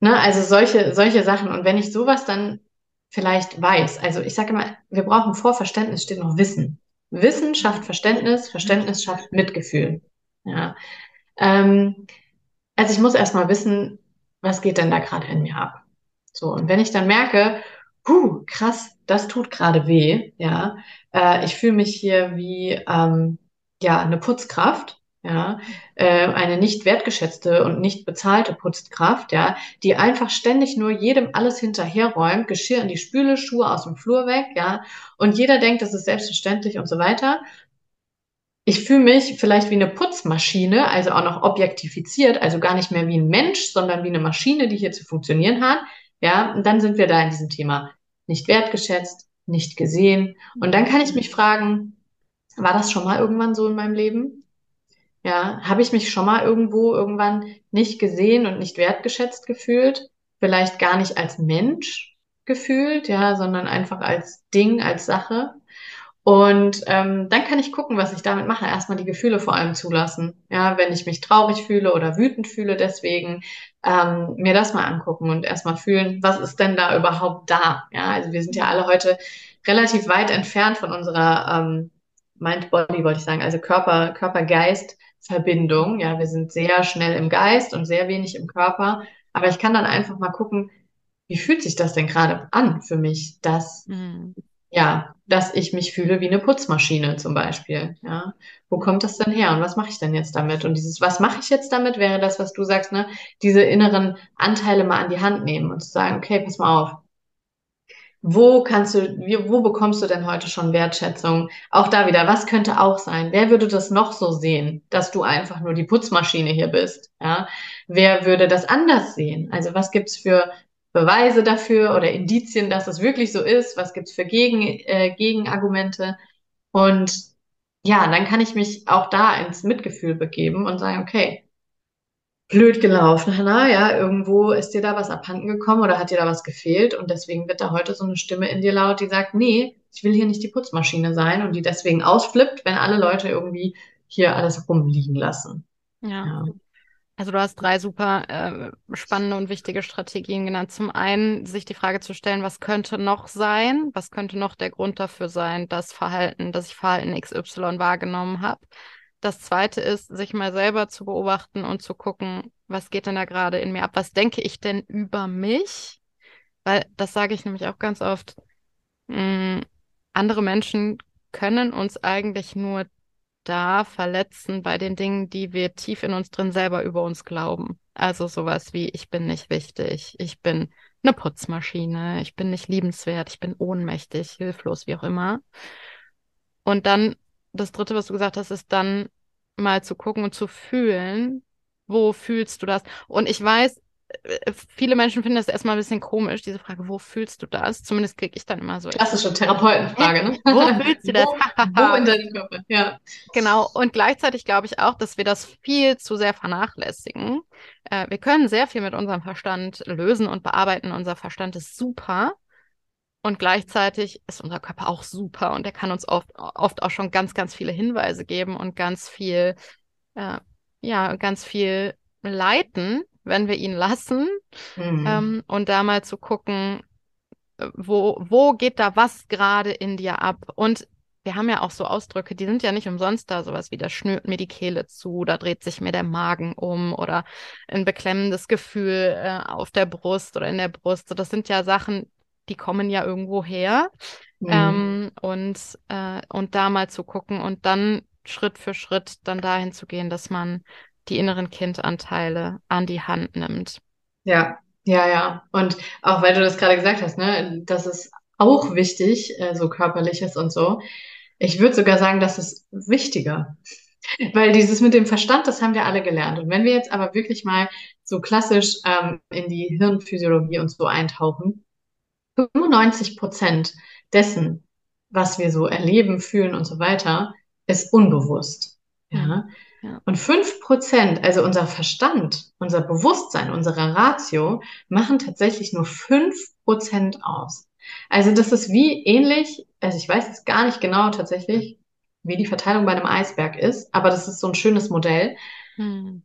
ne, also solche, solche Sachen. Und wenn ich sowas dann vielleicht weiß, also ich sage immer, wir brauchen vor Verständnis steht noch Wissen. Wissen schafft Verständnis, Verständnis schafft Mitgefühl. Ja. Ähm, also ich muss erstmal wissen, was geht denn da gerade in mir ab? So, und wenn ich dann merke, puh, krass, das tut gerade weh, ja. Äh, ich fühle mich hier wie ähm, ja eine Putzkraft, ja, äh, eine nicht wertgeschätzte und nicht bezahlte Putzkraft, ja, die einfach ständig nur jedem alles hinterherräumt, Geschirr in die Spüle, Schuhe aus dem Flur weg, ja, und jeder denkt, das ist selbstverständlich und so weiter. Ich fühle mich vielleicht wie eine Putzmaschine, also auch noch objektifiziert, also gar nicht mehr wie ein Mensch, sondern wie eine Maschine, die hier zu funktionieren hat. Ja, und dann sind wir da in diesem Thema nicht wertgeschätzt, nicht gesehen. Und dann kann ich mich fragen, war das schon mal irgendwann so in meinem Leben? Ja, habe ich mich schon mal irgendwo irgendwann nicht gesehen und nicht wertgeschätzt gefühlt? Vielleicht gar nicht als Mensch gefühlt, ja, sondern einfach als Ding, als Sache. Und ähm, dann kann ich gucken, was ich damit mache. Erstmal die Gefühle vor allem zulassen. Ja, wenn ich mich traurig fühle oder wütend fühle, deswegen ähm, mir das mal angucken und erstmal fühlen, was ist denn da überhaupt da? Ja, also wir sind ja alle heute relativ weit entfernt von unserer ähm, Mind-Body, wollte ich sagen, also Körper, Körper-Geist-Verbindung. Ja, wir sind sehr schnell im Geist und sehr wenig im Körper. Aber ich kann dann einfach mal gucken, wie fühlt sich das denn gerade an für mich, dass mhm ja, dass ich mich fühle wie eine Putzmaschine zum Beispiel. Ja, wo kommt das denn her und was mache ich denn jetzt damit? Und dieses, was mache ich jetzt damit, wäre das, was du sagst, ne? Diese inneren Anteile mal an die Hand nehmen und zu sagen, okay, pass mal auf. Wo kannst du, wo bekommst du denn heute schon Wertschätzung? Auch da wieder, was könnte auch sein? Wer würde das noch so sehen, dass du einfach nur die Putzmaschine hier bist? Ja, wer würde das anders sehen? Also was gibt's für Beweise dafür oder Indizien, dass es wirklich so ist? Was gibt's für Gegen, äh, Gegenargumente? Und ja, dann kann ich mich auch da ins Mitgefühl begeben und sagen, okay, blöd gelaufen, Hannah, ja, irgendwo ist dir da was abhanden gekommen oder hat dir da was gefehlt und deswegen wird da heute so eine Stimme in dir laut, die sagt, nee, ich will hier nicht die Putzmaschine sein und die deswegen ausflippt, wenn alle Leute irgendwie hier alles rumliegen lassen. Ja. ja. Also du hast drei super äh, spannende und wichtige Strategien genannt. Zum einen, sich die Frage zu stellen, was könnte noch sein? Was könnte noch der Grund dafür sein, das Verhalten, dass ich Verhalten XY wahrgenommen habe? Das zweite ist, sich mal selber zu beobachten und zu gucken, was geht denn da gerade in mir ab? Was denke ich denn über mich? Weil das sage ich nämlich auch ganz oft. Mh, mm, andere Menschen können uns eigentlich nur da verletzen bei den Dingen, die wir tief in uns drin selber über uns glauben. Also sowas wie, ich bin nicht wichtig, ich bin eine Putzmaschine, ich bin nicht liebenswert, ich bin ohnmächtig, hilflos, wie auch immer. Und dann, das Dritte, was du gesagt hast, ist dann mal zu gucken und zu fühlen, wo fühlst du das? Und ich weiß, viele Menschen finden das erstmal ein bisschen komisch, diese Frage, wo fühlst du das? Zumindest kriege ich dann immer so. Klassische Therapeutenfrage, ne? wo fühlst du das? wo, wo in deinem Körper, ja. Genau, und gleichzeitig glaube ich auch, dass wir das viel zu sehr vernachlässigen. Äh, wir können sehr viel mit unserem Verstand lösen und bearbeiten. Unser Verstand ist super. Und gleichzeitig ist unser Körper auch super und der kann uns oft, oft auch schon ganz, ganz viele Hinweise geben und ganz viel, äh, ja, ganz viel leiten, wenn wir ihn lassen. Mhm. Ähm, und da mal zu gucken, äh, wo, wo geht da was gerade in dir ab? Und wir haben ja auch so Ausdrücke, die sind ja nicht umsonst da, sowas wie, das schnürt mir die Kehle zu, da dreht sich mir der Magen um oder ein beklemmendes Gefühl äh, auf der Brust oder in der Brust. Das sind ja Sachen, die kommen ja irgendwo her. Mhm. Ähm, und, äh, und da mal zu gucken und dann Schritt für Schritt dann dahin zu gehen, dass man die inneren Kindanteile an die Hand nimmt. Ja, ja, ja. Und auch weil du das gerade gesagt hast, ne, das ist auch wichtig, äh, so körperliches und so. Ich würde sogar sagen, das ist wichtiger. Weil dieses mit dem Verstand, das haben wir alle gelernt. Und wenn wir jetzt aber wirklich mal so klassisch ähm, in die Hirnphysiologie und so eintauchen, 95 Prozent dessen, was wir so erleben, fühlen und so weiter, ist unbewusst. Ja. Ja. Und fünf Prozent, also unser Verstand, unser Bewusstsein, unsere Ratio, machen tatsächlich nur fünf Prozent aus. Also das ist wie ähnlich, also ich weiß jetzt gar nicht genau tatsächlich, wie die Verteilung bei einem Eisberg ist, aber das ist so ein schönes Modell. Hm.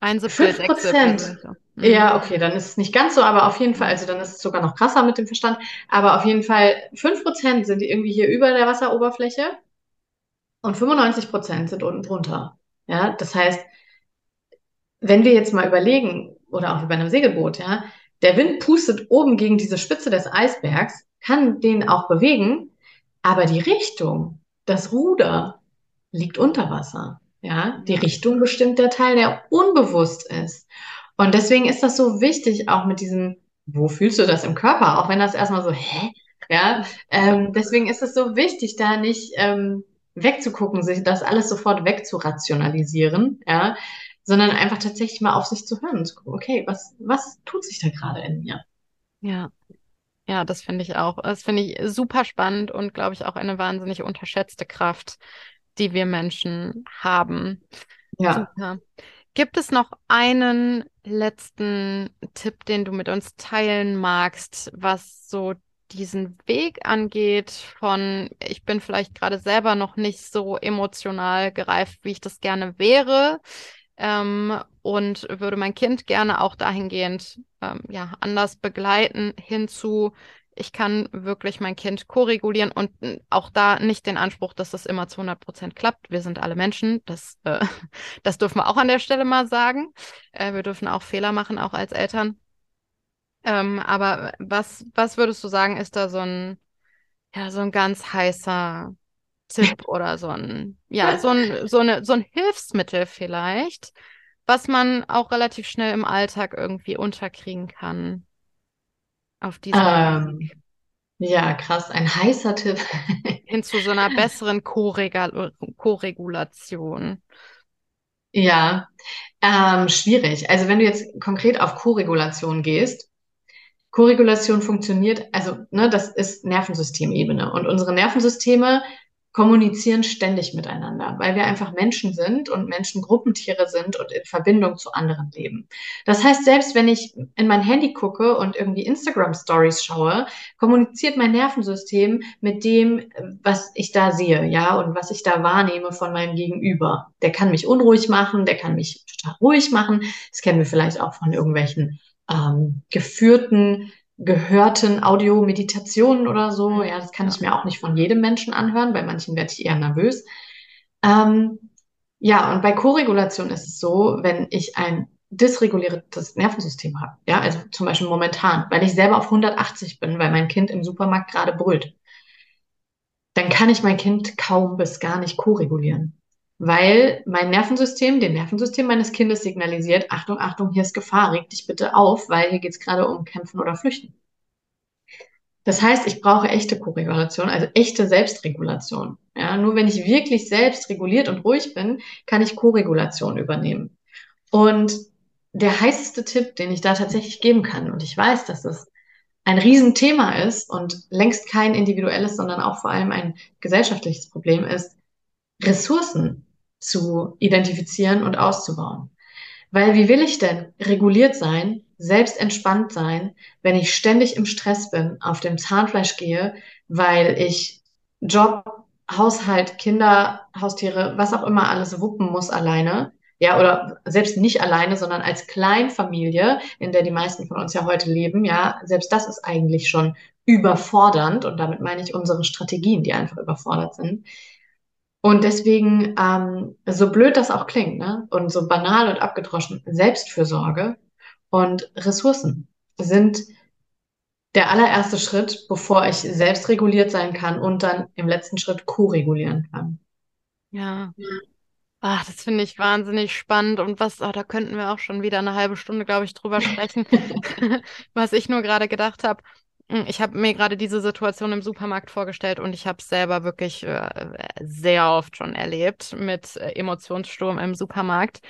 Ein Siebtel, 5 Prozent. Mhm. Ja, okay, dann ist es nicht ganz so, aber auf jeden Fall, also dann ist es sogar noch krasser mit dem Verstand, aber auf jeden Fall 5 Prozent sind irgendwie hier über der Wasseroberfläche und 95 Prozent sind unten drunter. Ja, das heißt, wenn wir jetzt mal überlegen, oder auch wie bei einem Segelboot, ja, der Wind pustet oben gegen diese Spitze des Eisbergs, kann den auch bewegen, aber die Richtung, das Ruder liegt unter Wasser. Ja, die Richtung bestimmt der Teil, der unbewusst ist. Und deswegen ist das so wichtig, auch mit diesem, wo fühlst du das im Körper? Auch wenn das erstmal so, hä? Ja, ähm, deswegen ist es so wichtig, da nicht ähm, wegzugucken, sich das alles sofort wegzurationalisieren, ja, sondern einfach tatsächlich mal auf sich zu hören und zu gucken, okay, was, was tut sich da gerade in mir? Ja. Ja, das finde ich auch. Das finde ich super spannend und glaube ich auch eine wahnsinnig unterschätzte Kraft, die wir Menschen haben. Ja. Super. Gibt es noch einen letzten Tipp, den du mit uns teilen magst, was so diesen Weg angeht von, ich bin vielleicht gerade selber noch nicht so emotional gereift, wie ich das gerne wäre, ähm, und würde mein Kind gerne auch dahingehend ähm, ja, anders begleiten, hinzu, ich kann wirklich mein Kind koregulieren und auch da nicht den Anspruch, dass das immer zu 100 Prozent klappt. Wir sind alle Menschen. Das, äh, das dürfen wir auch an der Stelle mal sagen. Äh, wir dürfen auch Fehler machen, auch als Eltern. Ähm, aber was, was würdest du sagen, ist da so ein, ja, so ein ganz heißer Tipp oder so ein, ja, so ein, so eine, so ein Hilfsmittel vielleicht, was man auch relativ schnell im Alltag irgendwie unterkriegen kann? Auf diesem ähm, Ja, krass, ein heißer Tipp. Hin zu so einer besseren Koregulation. Ja, ähm, schwierig. Also wenn du jetzt konkret auf Koregulation gehst, Koregulation funktioniert, also ne, das ist Nervensystemebene und unsere Nervensysteme kommunizieren ständig miteinander, weil wir einfach Menschen sind und Menschen Gruppentiere sind und in Verbindung zu anderen leben. Das heißt, selbst wenn ich in mein Handy gucke und irgendwie Instagram Stories schaue, kommuniziert mein Nervensystem mit dem, was ich da sehe, ja, und was ich da wahrnehme von meinem Gegenüber. Der kann mich unruhig machen, der kann mich total ruhig machen. Das kennen wir vielleicht auch von irgendwelchen ähm, geführten gehörten Audio-Meditationen oder so. Ja, das kann ich mir auch nicht von jedem Menschen anhören. Bei manchen werde ich eher nervös. Ähm, ja, und bei Koregulation ist es so, wenn ich ein dysreguliertes Nervensystem habe, ja, also zum Beispiel momentan, weil ich selber auf 180 bin, weil mein Kind im Supermarkt gerade brüllt, dann kann ich mein Kind kaum bis gar nicht koregulieren weil mein Nervensystem, dem Nervensystem meines Kindes signalisiert, Achtung, Achtung, hier ist Gefahr, reg dich bitte auf, weil hier geht es gerade um Kämpfen oder Flüchten. Das heißt, ich brauche echte Koregulation, also echte Selbstregulation. Ja, nur wenn ich wirklich selbst reguliert und ruhig bin, kann ich Koregulation übernehmen. Und der heißeste Tipp, den ich da tatsächlich geben kann, und ich weiß, dass das ein Riesenthema ist und längst kein individuelles, sondern auch vor allem ein gesellschaftliches Problem ist, Ressourcen zu identifizieren und auszubauen. Weil wie will ich denn reguliert sein, selbst entspannt sein, wenn ich ständig im Stress bin, auf dem Zahnfleisch gehe, weil ich Job, Haushalt, Kinder, Haustiere, was auch immer alles wuppen muss alleine. Ja, oder selbst nicht alleine, sondern als Kleinfamilie, in der die meisten von uns ja heute leben, ja, selbst das ist eigentlich schon überfordernd und damit meine ich unsere Strategien, die einfach überfordert sind. Und deswegen, ähm, so blöd das auch klingt, ne? Und so banal und abgedroschen, Selbstfürsorge und Ressourcen sind der allererste Schritt, bevor ich selbst reguliert sein kann und dann im letzten Schritt co-regulieren kann. Ja. Ach, das finde ich wahnsinnig spannend und was, oh, da könnten wir auch schon wieder eine halbe Stunde, glaube ich, drüber sprechen. was ich nur gerade gedacht habe, ich habe mir gerade diese Situation im Supermarkt vorgestellt und ich habe es selber wirklich äh, sehr oft schon erlebt mit äh, Emotionssturm im Supermarkt.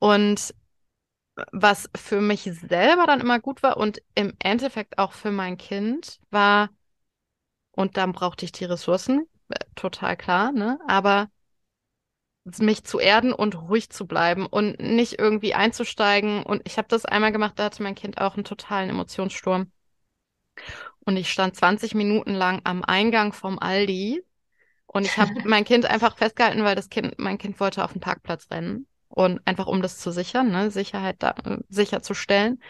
Und was für mich selber dann immer gut war und im Endeffekt auch für mein Kind war, und dann brauchte ich die Ressourcen, äh, total klar, ne? Aber mich zu erden und ruhig zu bleiben und nicht irgendwie einzusteigen. Und ich habe das einmal gemacht, da hatte mein Kind auch einen totalen Emotionssturm. Und ich stand 20 Minuten lang am Eingang vom Aldi und ich habe mein Kind einfach festgehalten, weil das Kind, mein Kind wollte auf den Parkplatz rennen und einfach um das zu sichern, ne, Sicherheit da, sicherzustellen.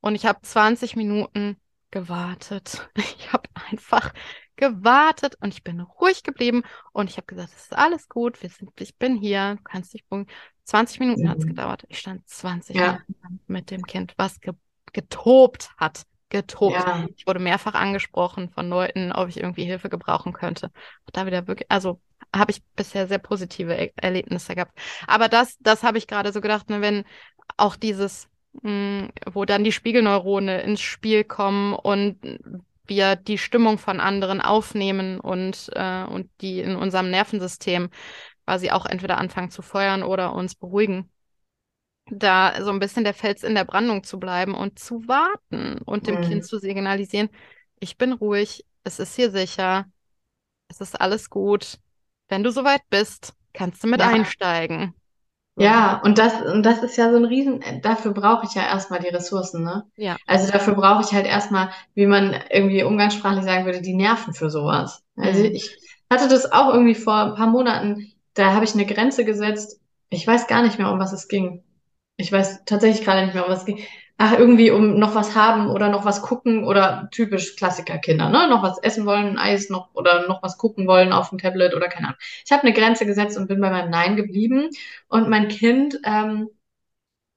Und ich habe 20 Minuten gewartet. Ich habe einfach gewartet und ich bin ruhig geblieben und ich habe gesagt, es ist alles gut, wir sind, ich bin hier, du kannst dich beruhigen. 20 Minuten mhm. hat es gedauert. Ich stand 20 ja. Minuten mit dem Kind, was ge getobt hat getobt. Ja. Ich wurde mehrfach angesprochen von Leuten, ob ich irgendwie Hilfe gebrauchen könnte. Auch da wieder wirklich, also habe ich bisher sehr positive er Erlebnisse gehabt. Aber das, das habe ich gerade so gedacht, ne, wenn auch dieses, mh, hm, wo dann die Spiegelneurone ins Spiel kommen und wir die Stimmung von anderen aufnehmen und, äh, und die in unserem Nervensystem quasi auch entweder anfangen zu feuern oder uns beruhigen da so ein bisschen der Fels in der Brandung zu bleiben und zu warten und dem mhm. Kind zu signalisieren, ich bin ruhig, es ist hier sicher, es ist alles gut. Wenn du soweit bist, kannst du mit ja. einsteigen. Ja, und das, und das ist ja so ein Riesen, dafür brauche ich ja erstmal die Ressourcen, ne? Ja. Also dafür brauche ich halt erstmal, wie man irgendwie umgangssprachlich sagen würde, die Nerven für sowas. Also mhm. ich hatte das auch irgendwie vor ein paar Monaten, da habe ich eine Grenze gesetzt. Ich weiß gar nicht mehr, um was es ging. Ich weiß tatsächlich gerade nicht mehr, um was es ging. Ach, irgendwie um noch was haben oder noch was gucken oder typisch Klassikerkinder, ne? Noch was essen wollen, Eis noch oder noch was gucken wollen auf dem Tablet oder keine Ahnung. Ich habe eine Grenze gesetzt und bin bei meinem Nein geblieben. Und mein Kind ähm,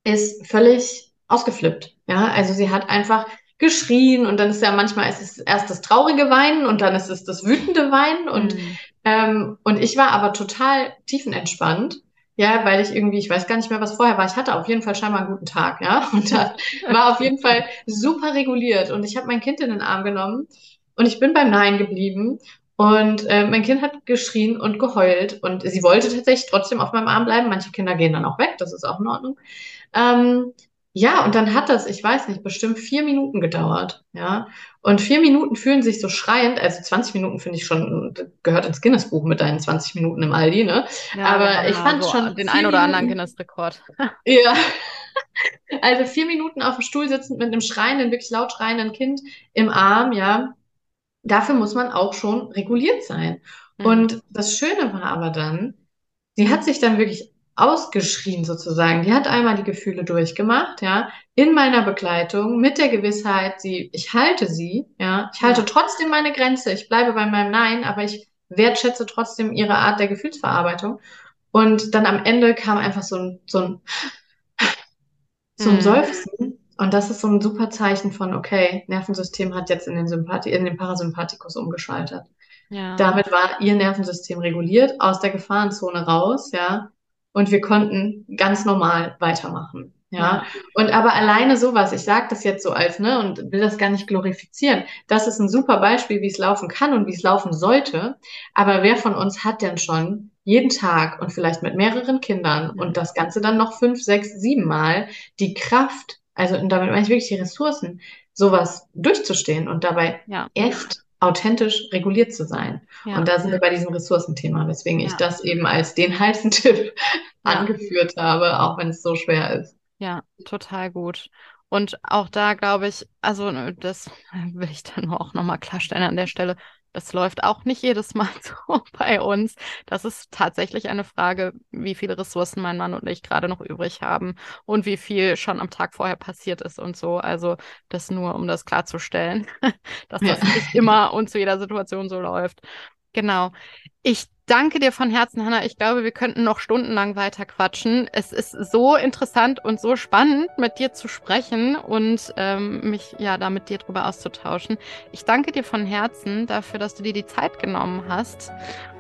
ist völlig ausgeflippt. Ja, also sie hat einfach geschrien und dann ist ja manchmal ist es erst das traurige Weinen und dann ist es das wütende Weinen und mhm. ähm, und ich war aber total tiefenentspannt ja, weil ich irgendwie, ich weiß gar nicht mehr, was vorher war. Ich hatte auf jeden Fall scheinbar einen guten Tag, ja. Und da war auf jeden Fall super reguliert. Und ich habe mein Kind in den Arm genommen und ich bin beim Nein geblieben. Und äh, mein Kind hat geschrien und geheult. Und sie wollte tatsächlich trotzdem auf meinem Arm bleiben. Manche Kinder gehen dann auch weg, das ist auch in Ordnung. Ähm, ja, und dann hat das, ich weiß nicht, bestimmt vier Minuten gedauert, ja. Und vier Minuten fühlen sich so schreiend, also 20 Minuten finde ich schon, gehört ins Guinness-Buch mit deinen 20 Minuten im Aldi, ne? Ja, Aber ich fand so schon. den vier ein oder anderen Guinness-Rekord. Ja. Also vier Minuten auf dem Stuhl sitzend mit einem schreienden, wirklich laut schreienden Kind im Arm, ja. Dafür muss man auch schon reguliert sein. Mhm. Und das Schöne war aber dann, sie hat sich dann wirklich ausgeschrien sozusagen. Die hat einmal die Gefühle durchgemacht, ja, in meiner Begleitung mit der Gewissheit, sie, ich halte sie, ja, ich halte Ja. trotzdem meine Grenze, ich bleibe bei meinem Nein, aber ich wertschätze trotzdem ihre Art der Gefühlsverarbeitung. Und dann am Ende kam einfach so ein, so ein, so ein Mhm. Seufzen. Und das ist so ein super Zeichen von, okay, Nervensystem hat jetzt in den Sympathi in den Parasympathikus umgeschaltet. Ja. Damit war ihr Nervensystem reguliert, aus der Gefahrenzone raus, ja. Und wir konnten ganz normal weitermachen, ja. Und aber alleine sowas, ich sage das jetzt so als, ne, und will das gar nicht glorifizieren. Das ist ein super Beispiel, wie es laufen kann und wie es laufen sollte. Aber wer von uns hat denn schon jeden Tag und vielleicht mit mehreren Kindern und das Ganze dann noch fünf, sechs, sieben Mal die Kraft, also und damit meine ich wirklich die Ressourcen, sowas durchzustehen und dabei Ja. echt authentisch reguliert zu sein. Ja. Und da sind wir bei diesem Ressourcenthema, weswegen ich Ja. das eben als den heißen Tipp Ja. angeführt habe, auch wenn es so schwer ist. Ja, total gut. Und auch da glaube ich, also ne, das will ich dann auch nochmal klarstellen an der Stelle, das läuft auch nicht jedes Mal so bei uns. Das ist tatsächlich eine Frage, wie viele Ressourcen mein Mann und ich gerade noch übrig haben und wie viel schon am Tag vorher passiert ist und so. Also das nur, um das klarzustellen, dass das Ja. nicht immer und zu jeder Situation so läuft. Genau. Ich danke dir von Herzen, Hanna. Ich glaube, wir könnten noch stundenlang weiter quatschen. Es ist so interessant und so spannend, mit dir zu sprechen und ähm, mich ja da mit dir drüber auszutauschen. Ich danke dir von Herzen dafür, dass du dir die Zeit genommen hast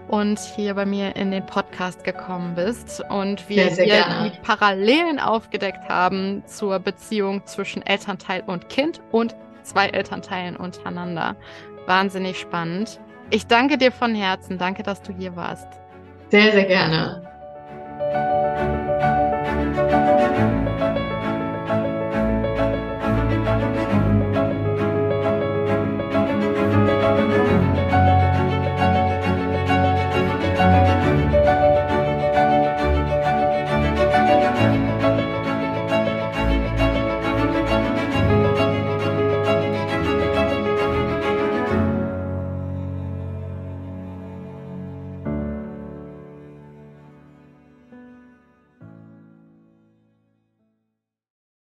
und hier bei mir in den Podcast gekommen bist und wir Sehr, sehr hier gerne. die Parallelen aufgedeckt haben zur Beziehung zwischen Elternteil und Kind und zwei Elternteilen untereinander. Wahnsinnig spannend. Ich danke dir von Herzen. Danke, dass du hier warst. Sehr, sehr gerne.